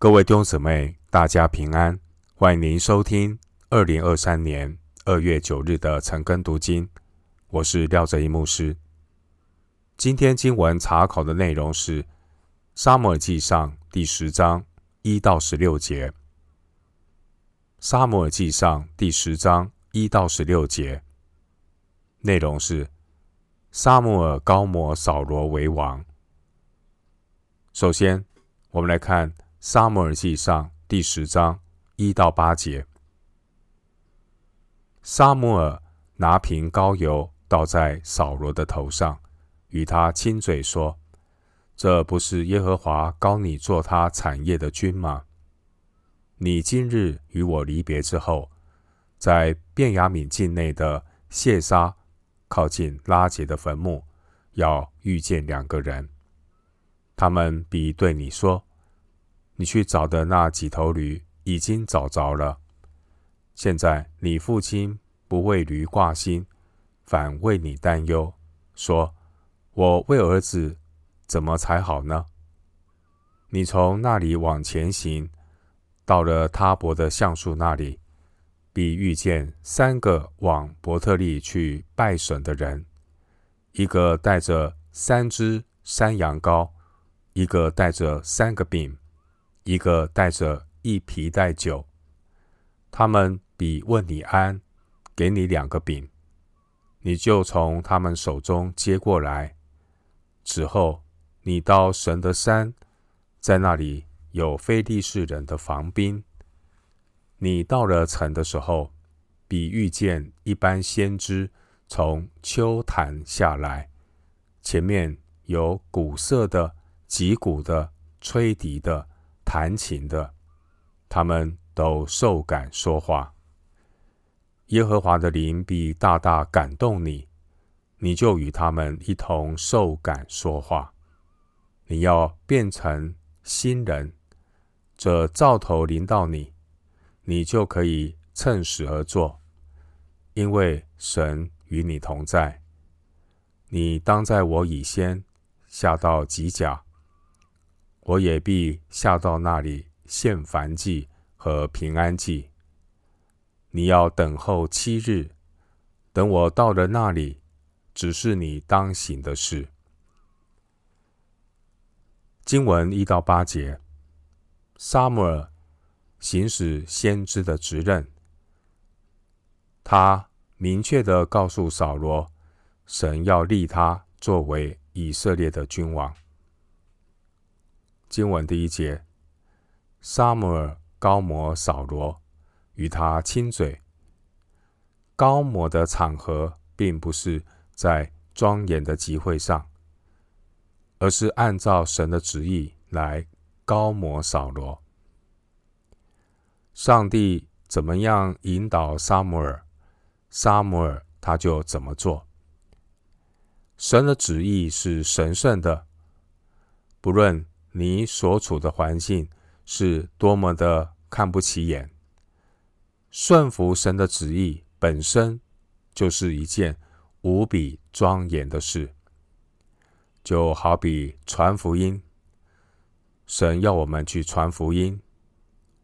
各位弟兄姊妹，大家平安！欢迎您收听二零二三年二月九日的晨更读经。我是廖哲一牧师。今天经文查考的内容是《撒母耳记上》第十章一到十六节。《撒母耳记上》第十章一到十六节内容是：撒母耳膏摩扫罗为王。首先，我们来看。撒母耳记上第十章一到八节，撒母耳拿瓶膏油倒在扫罗的头上，与他亲嘴说：“这不是耶和华膏你做他产业的君吗？你今日与我离别之后，在便雅悯境内的谢沙靠近拉杰的坟墓，要遇见两个人，他们必对你说。”你去找的那几头驴已经找着了。现在你父亲不为驴挂心，反为你担忧，说：“我为儿子怎么才好呢？”你从那里往前行，到了他伯的橡树那里，必遇见三个往伯特利去拜神的人，一个带着三只山羊羔，一个带着三个饼。一个带着一皮袋酒，他们比问你安，给你两个饼，你就从他们手中接过来。此后，你到神的山，在那里有非利士人的防兵。你到了城的时候，比遇见一般先知从丘坛下来，前面有鼓瑟的、击鼓的、吹笛的。弹琴的，他们都受感说话。耶和华的灵必大大感动你，你就与他们一同受感说话。你要变成新人，这兆头临到你，你就可以趁时而作，因为神与你同在。你当在我以先下到极甲。我也必下到那里献燔祭和平安祭。你要等候七日，等我到了那里，指示你当行的事。经文一到八节，撒母耳行使先知的职任，他明确的告诉扫罗，神要立他作为以色列的君王。经文第一节，撒母耳高摩扫罗，与他亲嘴。高摩的场合，并不是在庄严的集会上，而是按照神的旨意来高摩扫罗。上帝怎么样引导撒母耳，撒母耳他就怎么做。神的旨意是神圣的，不论。你所处的环境是多么的看不起眼，顺服神的旨意本身就是一件无比庄严的事。就好比传福音，神要我们去传福音，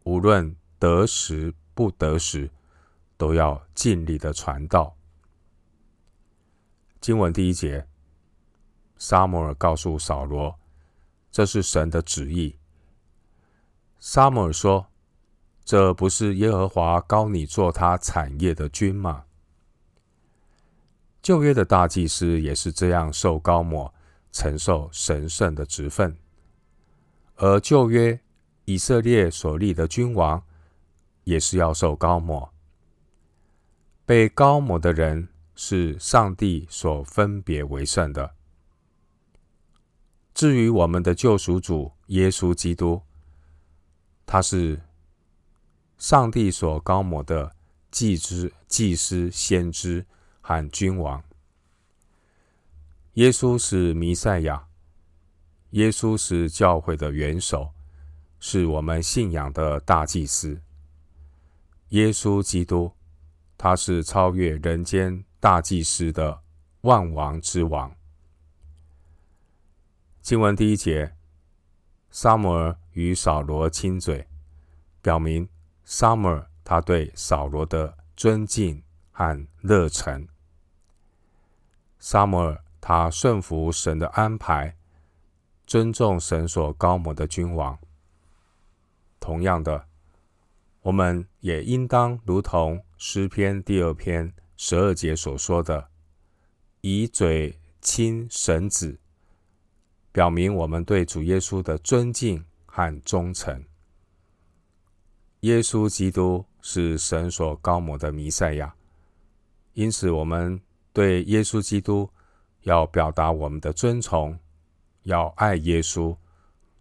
无论得时不得时，都要尽力的传道。经文第一节，撒母耳告诉扫罗。这是神的旨意。撒母耳说：“这不是耶和华膏你做他产业的君吗？”旧约的大祭司也是这样受膏抹，承受神圣的职分。而旧约以色列所立的君王，也是要受膏抹。被膏抹的人是上帝所分别为圣的。至于我们的救赎主耶稣基督，他是上帝所膏抹的祭司、祭司、先知和君王。耶稣是弥赛亚，耶稣是教会的元首，是我们信仰的大祭司。耶稣基督，他是超越人间大祭司的万王之王。经文第一节，撒母耳与扫罗亲嘴，表明撒母耳他对扫罗的尊敬和热忱。撒母耳他顺服神的安排，尊重神所膏抹的君王。同样的，我们也应当如同诗篇第二篇十二节所说的，以嘴亲神子，表明我们对主耶稣的尊敬和忠诚。耶稣基督是神所高抹的弥赛亚，因此我们对耶稣基督要表达我们的尊崇，要爱耶稣，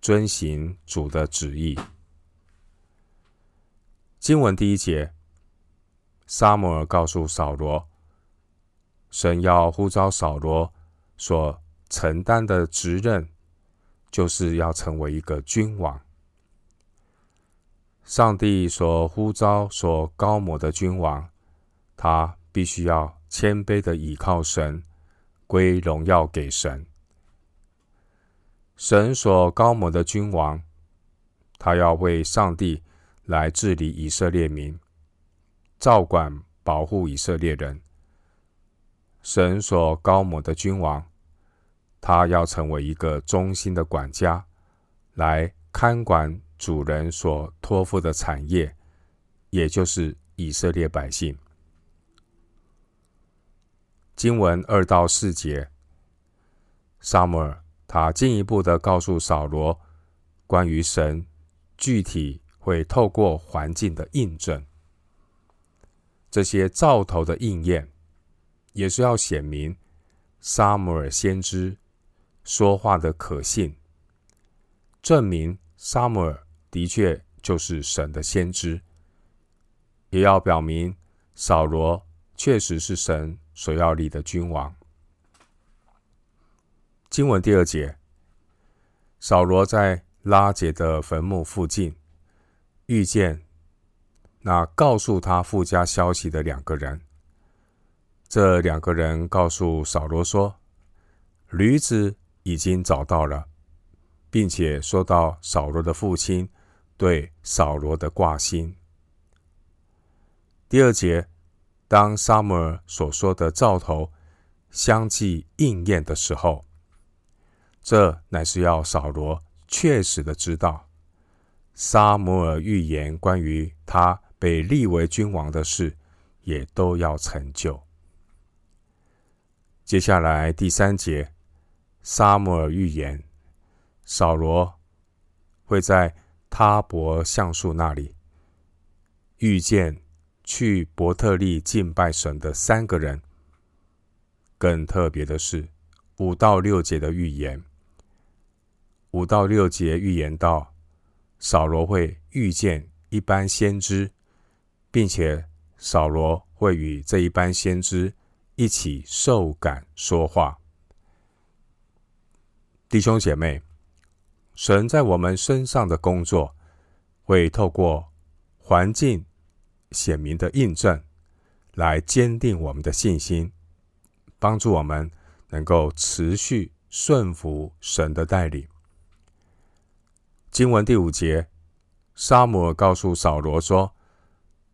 遵行主的旨意。经文第一节，撒母尔告诉扫罗，神要呼召扫罗所承担的职任，就是要成为一个君王。上帝所呼召、所高抹的君王，他必须要谦卑的倚靠神，归荣耀给神。神所高抹的君王，他要为上帝。来治理以色列民，照管保护以色列人。神所高抹的君王，他要成为一个忠心的管家，来看管主人所托付的产业，也就是以色列百姓。经文二到四节，撒母耳他进一步的告诉扫罗关于神具体。会透过环境的印证，这些兆头的应验，也是要显明撒母耳先知说话的可信，证明撒母耳的确就是神的先知，也要表明扫罗确实是神所要立的君王。经文第二节，扫罗在拉结的坟墓附近。遇见那告诉他父家消息的两个人，这两个人告诉扫罗说，驴子已经找到了，并且说到扫罗的父亲对扫罗的挂心。第二节，当撒母耳所说的兆头相继应验的时候，这乃是要扫罗确实的知道。撒母耳预言关于他被立为君王的事，也都要成就。接下来第三节，撒母耳预言，扫罗会在他伯橡树那里遇见去伯特利敬拜神的三个人。更特别的是，五到六节的预言，五到六节预言到。扫罗会遇见一般先知，并且扫罗会与这一般先知一起受感说话。弟兄姐妹，神在我们身上的工作，会透过环境显明的印证，来坚定我们的信心，帮助我们能够持续顺服神的带领。经文第五节，撒母耳告诉扫罗说：“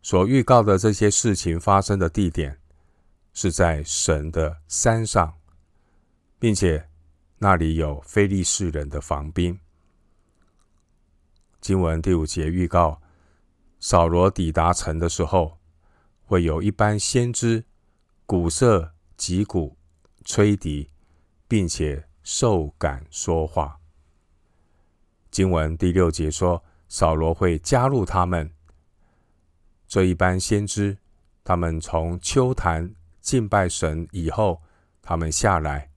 所预告的这些事情发生的地点是在神的山上，并且那里有非利士人的防兵。”经文第五节预告，扫罗抵达城的时候，会有一班先知鼓瑟、击鼓、吹笛，并且受感说话。经文第六节说，扫罗会加入他们。这一班先知，他们从丘坛敬拜神以后，他们下来，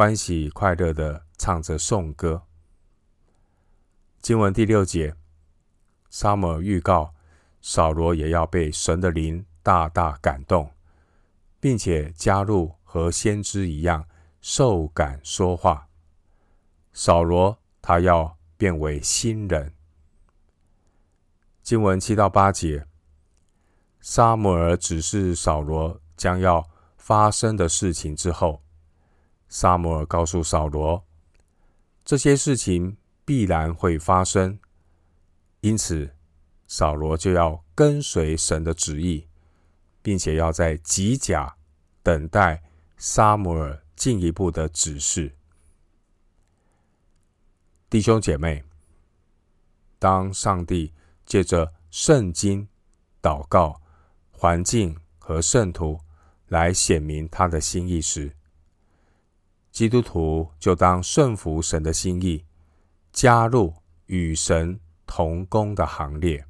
欢喜快乐的唱着颂歌。经文第六节，撒母耳预告，扫罗也要被神的灵大大感动，并且加入和先知一样受感说话。扫罗他要。变为新人。经文七到八节，撒母尔指示扫罗将要发生的事情之后，萨摩尔告诉扫罗，这些事情必然会发生，因此扫罗就要跟随神的旨意，并且要在吉甲等待萨摩尔进一步的指示。弟兄姐妹，当上帝借着圣经、祷告、环境和圣徒来显明他的心意时，基督徒就当顺服神的心意，加入与神同工的行列。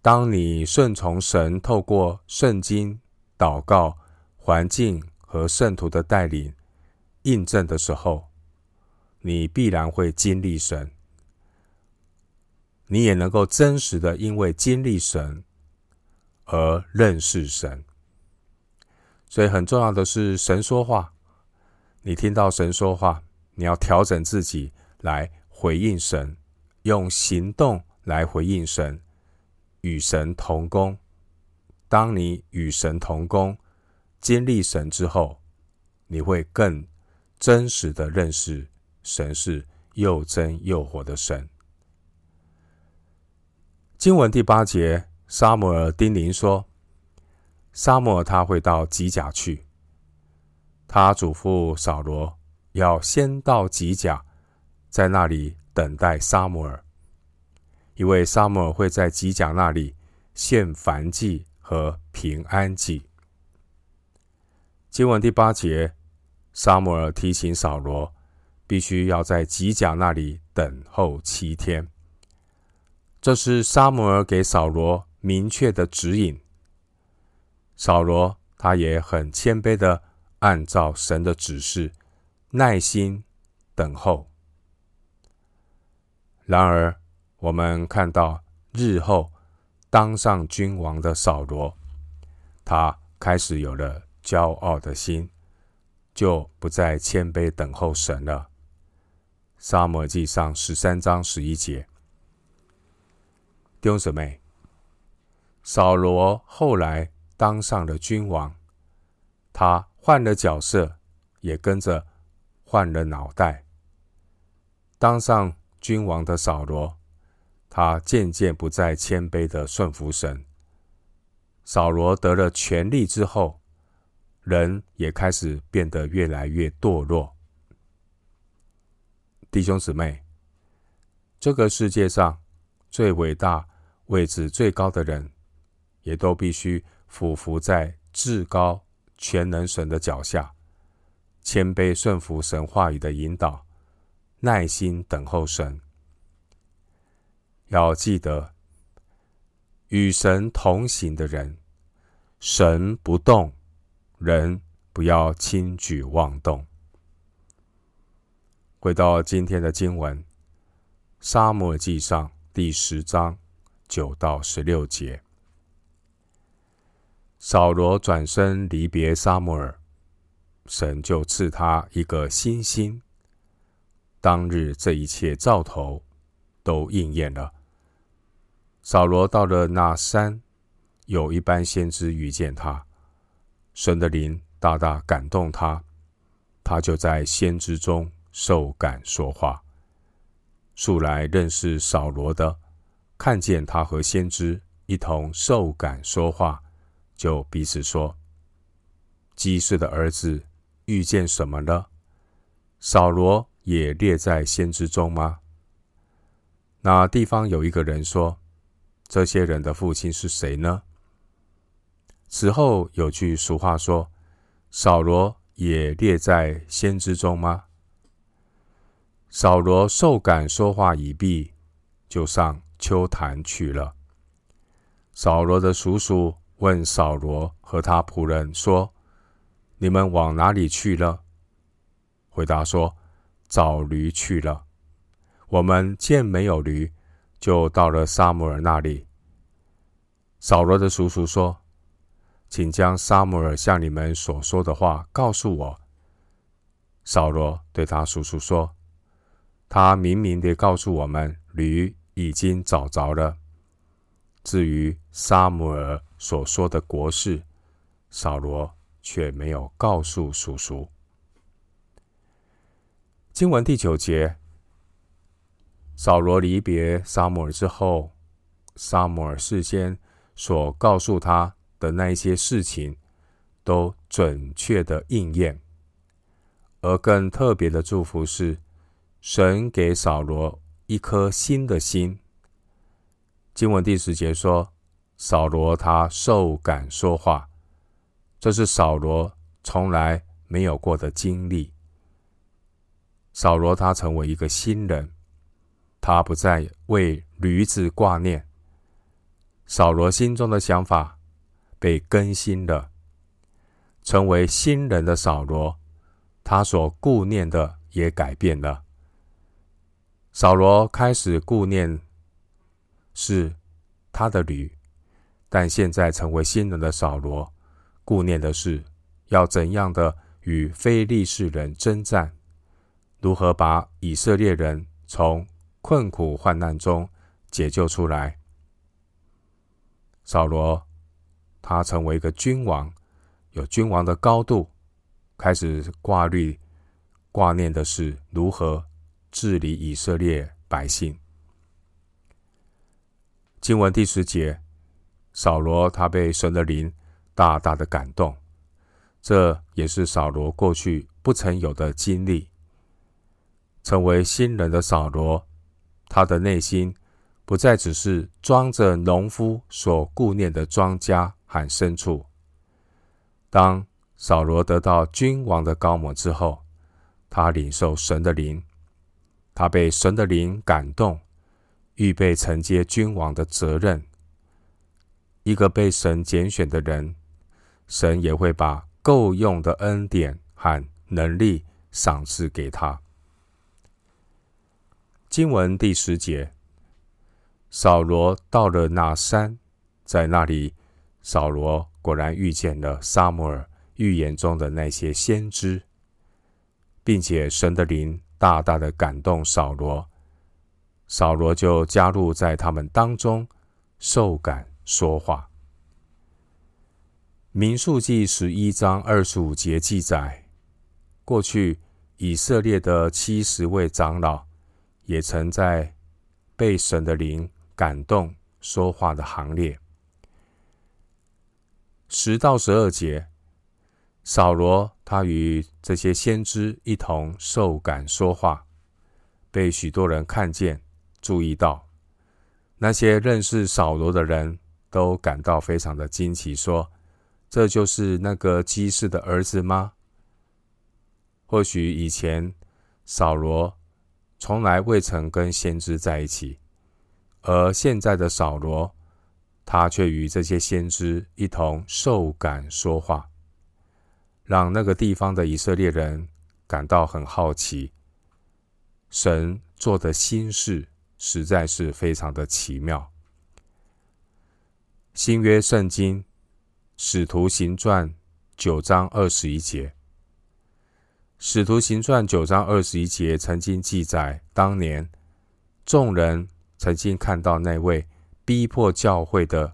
当你顺从神透过圣经、祷告、环境和圣徒的带领印证的时候，你必然会经历神，你也能够真实的因为经历神而认识神。所以很重要的是，神说话，你听到神说话，你要调整自己来回应神，用行动来回应神，与神同工。当你与神同工，经历神之后，你会更真实的认识。神是又真又活的神。经文第八节，沙摩尔叮咛说：“沙摩尔他会到吉甲去。他嘱咐扫罗要先到吉甲，在那里等待沙摩尔，因为沙摩尔会在吉甲那里献燔祭和平安祭。”经文第八节，沙摩尔提醒扫罗。必须要在吉甲那里等候七天，这是沙摩尔给扫罗明确的指引。扫罗他也很谦卑的按照神的指示，耐心等候。然而，我们看到日后当上君王的扫罗，他开始有了骄傲的心，就不再谦卑等候神了。撒母耳记上十三章十一节，弟兄姊妹，扫罗后来当上了君王，他换了角色，也跟着换了脑袋。当上君王的扫罗，他渐渐不再谦卑的顺服神。扫罗得了权力之后，人也开始变得越来越堕落。弟兄姊妹，这个世界上最伟大、位置最高的人，也都必须俯伏在至高全能神的脚下，谦卑顺服神话语的引导，耐心等候神。要记得，与神同行的人，神不动，人不要轻举妄动。回到今天的经文，《沙漠记上》第十章九到十六节，扫罗转身离别撒母耳，神就赐他一个新心。当日这一切兆头都应验了。扫罗到了那山，有一班先知遇见他，神的灵大大感动他，他就在先知中。受感说话，素来认识扫罗的，看见他和先知一同受感说话，就彼此说：“基士的儿子遇见什么了？扫罗也列在先知中吗？”那地方有一个人说：“这些人的父亲是谁呢？”此后有句俗话说：“扫罗也列在先知中吗？”扫罗受感说话已毕，就上秋坛去了。扫罗的叔叔问扫罗和他仆人说：“你们往哪里去了？”回答说：“找驴去了。”我们见没有驴，就到了沙姆尔那里。扫罗的叔叔说：“请将沙姆尔向你们所说的话告诉我。”扫罗对他叔叔说。他明明地告诉我们，驴已经找着了。至于沙姆尔所说的国事，扫罗却没有告诉叔叔。经文第九节，扫罗离别撒母耳之后，撒母耳事先所告诉他的那一些事情，都准确的应验。而更特别的祝福是，神给扫罗一颗新的心。经文第十节说，扫罗他受感说话，这是扫罗从来没有过的经历。扫罗他成为一个新人。他不再为驴子挂念，扫罗心中的想法被更新了，成为新人的扫罗，他所顾念的也改变了。扫罗开始顾念是他的驴，但现在成为新人的扫罗，顾念的是要怎样的与非利士人征战，如何把以色列人从困苦患难中解救出来，扫罗他成为一个君王，有君王的高度，开始挂虑、挂念的是如何治理以色列百姓。经文第十节，扫罗他被神的灵大大的感动，这也是扫罗过去不曾有的经历，成为新人的扫罗。他的内心不再只是装着农夫所顾念的庄稼和牲畜。当扫罗得到君王的膏抹之后，他领受神的灵，他被神的灵感动，预备承接君王的责任。一个被神拣选的人，神也会把够用的恩典和能力赏赐给他。经文第十节，扫罗到了那山，在那里，扫罗果然遇见了撒母耳预言中的那些先知，并且神的灵大大的感动扫罗，扫罗就加入在他们当中，受感说话。民数记十一章二十五节记载，过去以色列的七十位长老。也曾在被神的灵感动说话的行列。十到十二节，扫罗他与这些先知一同受感说话，被许多人看见、注意到。那些认识扫罗的人都感到非常的惊奇，说：“这就是那个基士的儿子吗？”或许以前扫罗。从来未曾跟先知在一起，而现在的扫罗，他却与这些先知一同受感说话，让那个地方的以色列人感到很好奇。神做的新事实在是非常的奇妙。新约圣经使徒行传九章二十一节。《使徒行传》九章二十一节曾经记载，当年众人曾经看到那位逼迫教会的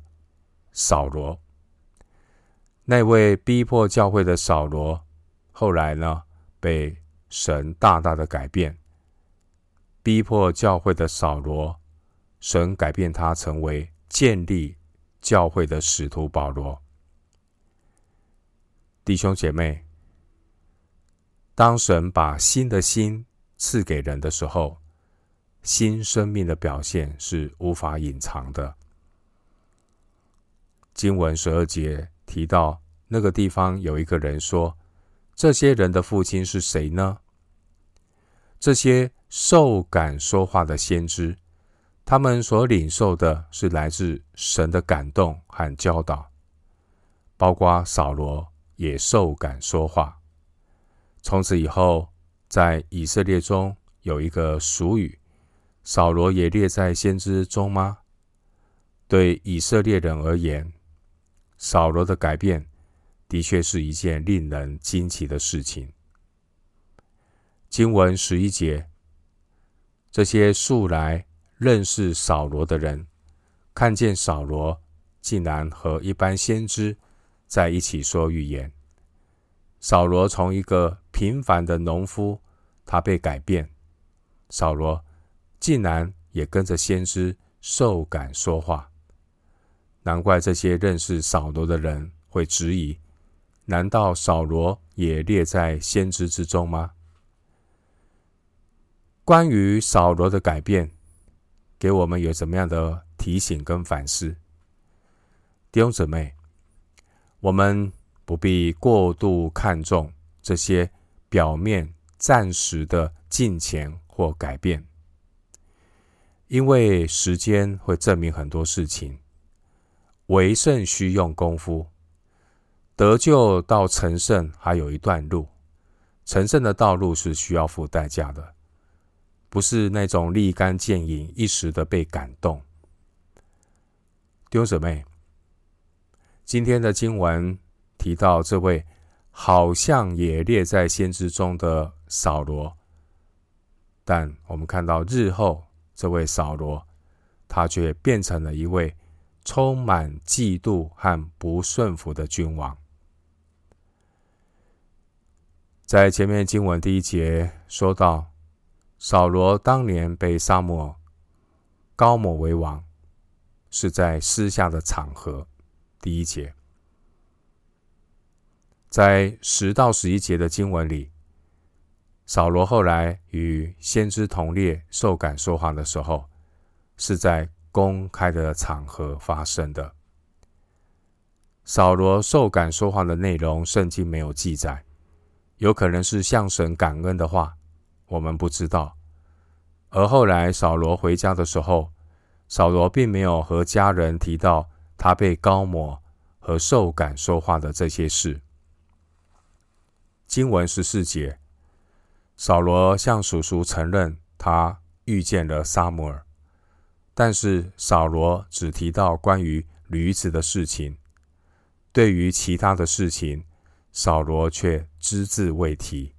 扫罗。那位逼迫教会的扫罗，后来呢，被神大大的改变。逼迫教会的扫罗，神改变他成为建立教会的使徒保罗。弟兄姐妹。当神把新的心赐给人的时候，新生命的表现是无法隐藏的。经文十二节提到，那个地方有一个人说：“这些人的父亲是谁呢？”这些受感说话的先知，他们所领受的是来自神的感动和教导，包括扫罗也受感说话。从此以后，在以色列中有一个俗语：“扫罗也列在先知中吗？”对以色列人而言，扫罗的改变的确是一件令人惊奇的事情。经文十一节，这些素来认识扫罗的人，看见扫罗竟然和一般先知在一起说预言。扫罗从一个平凡的农夫，他被改变。扫罗竟然也跟着先知受感说话。难怪这些认识扫罗的人会质疑：难道扫罗也列在先知之中吗？关于扫罗的改变，给我们有什么样的提醒跟反思？弟兄姊妹，我们不必过度看重这些表面暂时的进钱或改变，因为时间会证明很多事情。为圣需用功夫，得救到成圣还有一段路。成圣的道路是需要付代价的，不是那种立竿见影、一时的被感动。弟兄姊妹，今天的经文提到这位好像也列在先知中的扫罗，但我们看到日后这位扫罗，他却变成了一位。充满嫉妒和不顺服的君王，在前面经文第一节说到，扫罗当年被撒母耳膏抹为王，是在私下的场合。第一节，在十到十一节的经文里，扫罗后来与先知同列受感说话的时候，是在。公开的场合发生的。扫罗受感说话的内容，圣经没有记载，有可能是向神感恩的话，我们不知道。而后来扫罗回家的时候，扫罗并没有和家人提到他被高抹和受感说话的这些事。经文十四节，扫罗向叔叔承认他遇见了撒母耳。但是扫罗只提到关于驴子的事情，对于其他的事情，扫罗却只字未提。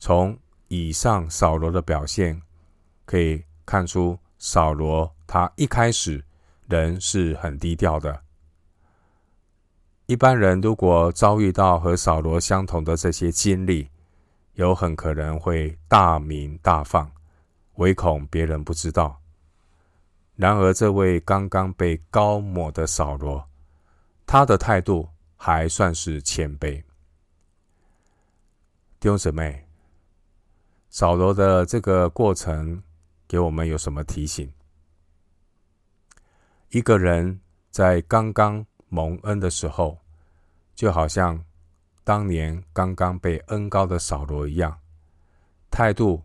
从以上扫罗的表现可以看出，扫罗他一开始人是很低调的。一般人如果遭遇到和扫罗相同的这些经历，有很可能会大鸣大放，唯恐别人不知道。然而，这位刚刚被膏抹的扫罗，他的态度还算是谦卑。弟兄姊妹，扫罗的这个过程给我们有什么提醒？一个人在刚刚蒙恩的时候，就好像当年刚刚被恩膏的扫罗一样，态度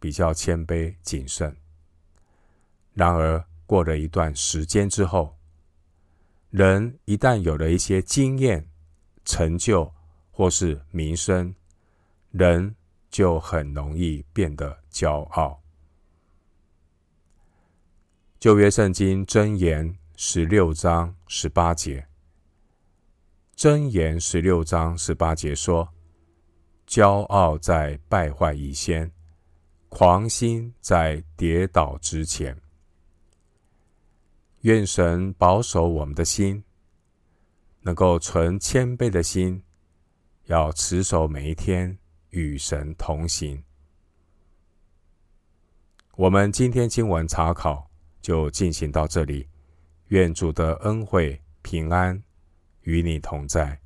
比较谦卑谨慎。然而，过了一段时间之后，人一旦有了一些经验、成就或是名声，人就很容易变得骄傲。旧约圣经箴言十六章十八节，箴言十六章十八节说：“骄傲在败坏以先，狂心在跌倒之前。”愿神保守我们的心，能够存谦卑的心，要持守每一天与神同行。我们今天经文查考就进行到这里，愿主的恩惠平安与你同在。